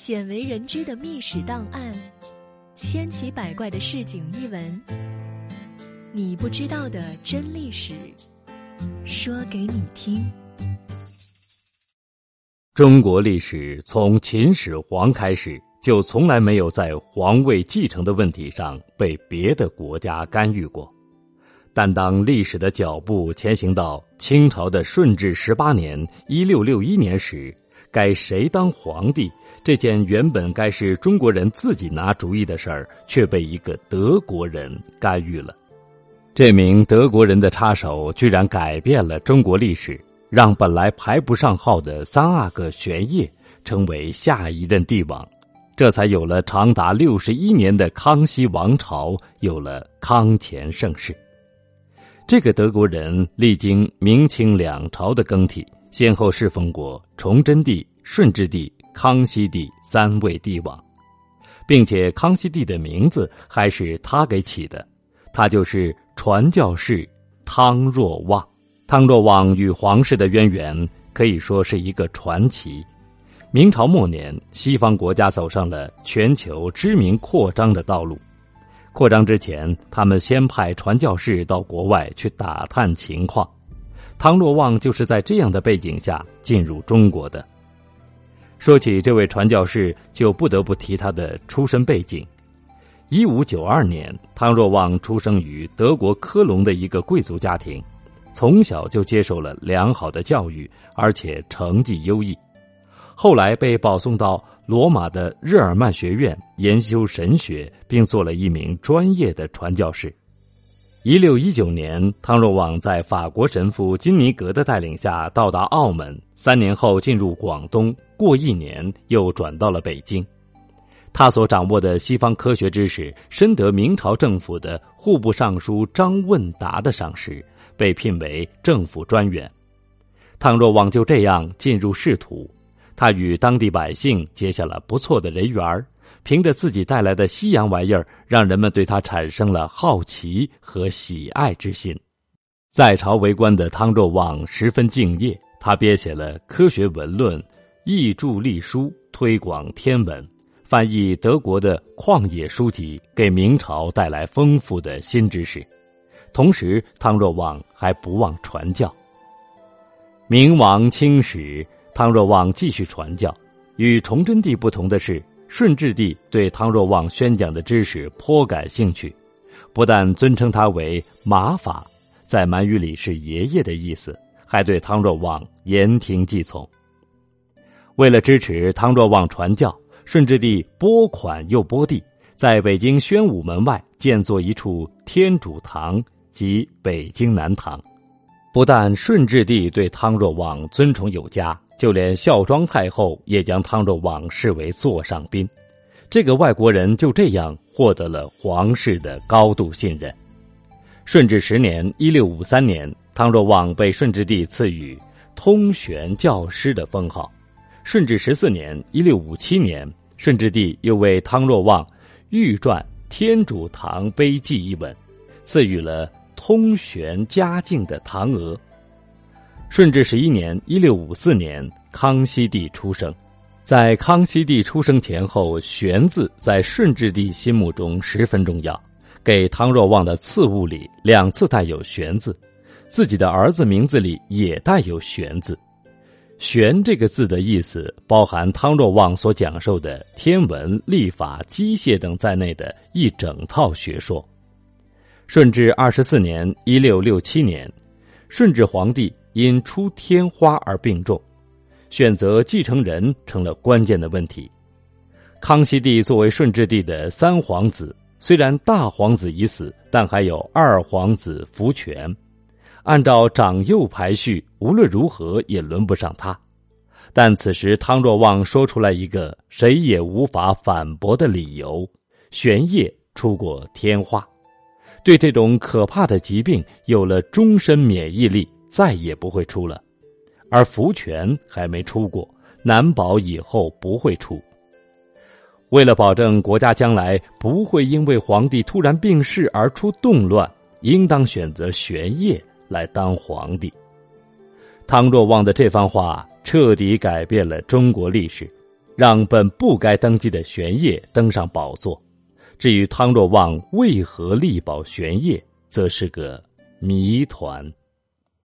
鲜为人知的秘史档案，千奇百怪的市井异闻，你不知道的真历史，说给你听。中国历史从秦始皇开始，就从来没有在皇位继承的问题上被别的国家干预过。但当历史的脚步前行到清朝的顺治十八年（一六六一年）时，该谁当皇帝？这件原本该是中国人自己拿主意的事儿，却被一个德国人干预了。这名德国人的插手，居然改变了中国历史，让本来排不上号的三阿哥玄烨成为下一任帝王，这才有了长达六十一年的康熙王朝，有了康乾盛世。这个德国人历经明清两朝的更替，先后侍奉过崇祯帝、顺治帝。康熙帝三位帝王，并且康熙帝的名字还是他给起的，他就是传教士汤若望。汤若望与皇室的渊源可以说是一个传奇。明朝末年，西方国家走上了全球知名扩张的道路。扩张之前，他们先派传教士到国外去打探情况。汤若望就是在这样的背景下进入中国的。说起这位传教士，就不得不提他的出身背景。一五九二年，汤若望出生于德国科隆的一个贵族家庭，从小就接受了良好的教育，而且成绩优异。后来被保送到罗马的日耳曼学院研修神学，并做了一名专业的传教士。一六一九年，汤若望在法国神父金尼格的带领下到达澳门，三年后进入广东，过一年又转到了北京。他所掌握的西方科学知识深得明朝政府的户部尚书张问达的赏识，被聘为政府专员。汤若望就这样进入仕途，他与当地百姓结下了不错的人缘儿。凭着自己带来的西洋玩意儿，让人们对他产生了好奇和喜爱之心。在朝为官的汤若望十分敬业，他编写了科学文论、译著隶书，推广天文，翻译德国的旷野书籍，给明朝带来丰富的新知识。同时，汤若望还不忘传教。明亡清史，汤若望继续传教。与崇祯帝不同的是。顺治帝对汤若望宣讲的知识颇感兴趣，不但尊称他为马法，在满语里是爷爷的意思，还对汤若望言听计从。为了支持汤若望传教，顺治帝拨款又拨地，在北京宣武门外建作一处天主堂，及北京南堂。不但顺治帝对汤若望尊崇有加。就连孝庄太后也将汤若望视为座上宾，这个外国人就这样获得了皇室的高度信任。顺治十年（一六五三年），汤若望被顺治帝赐予通玄教师的封号。顺治十四年（一六五七年），顺治帝又为汤若望御撰《天主堂碑记》一文，赐予了通玄嘉靖的堂额。顺治十一年（一六五四年），康熙帝出生。在康熙帝出生前后，“玄”字在顺治帝心目中十分重要。给汤若望的赐物里两次带有“玄”字，自己的儿子名字里也带有“玄”字。“玄”这个字的意思，包含汤若望所讲授的天文、历法、机械等在内的一整套学说。顺治二十四年（一六六七年），顺治皇帝。因出天花而病重，选择继承人成了关键的问题。康熙帝作为顺治帝的三皇子，虽然大皇子已死，但还有二皇子福全。按照长幼排序，无论如何也轮不上他。但此时汤若望说出来一个谁也无法反驳的理由：玄烨出过天花，对这种可怕的疾病有了终身免疫力。再也不会出了，而福全还没出过，难保以后不会出。为了保证国家将来不会因为皇帝突然病逝而出动乱，应当选择玄烨来当皇帝。汤若望的这番话彻底改变了中国历史，让本不该登基的玄烨登上宝座。至于汤若望为何力保玄烨，则是个谜团。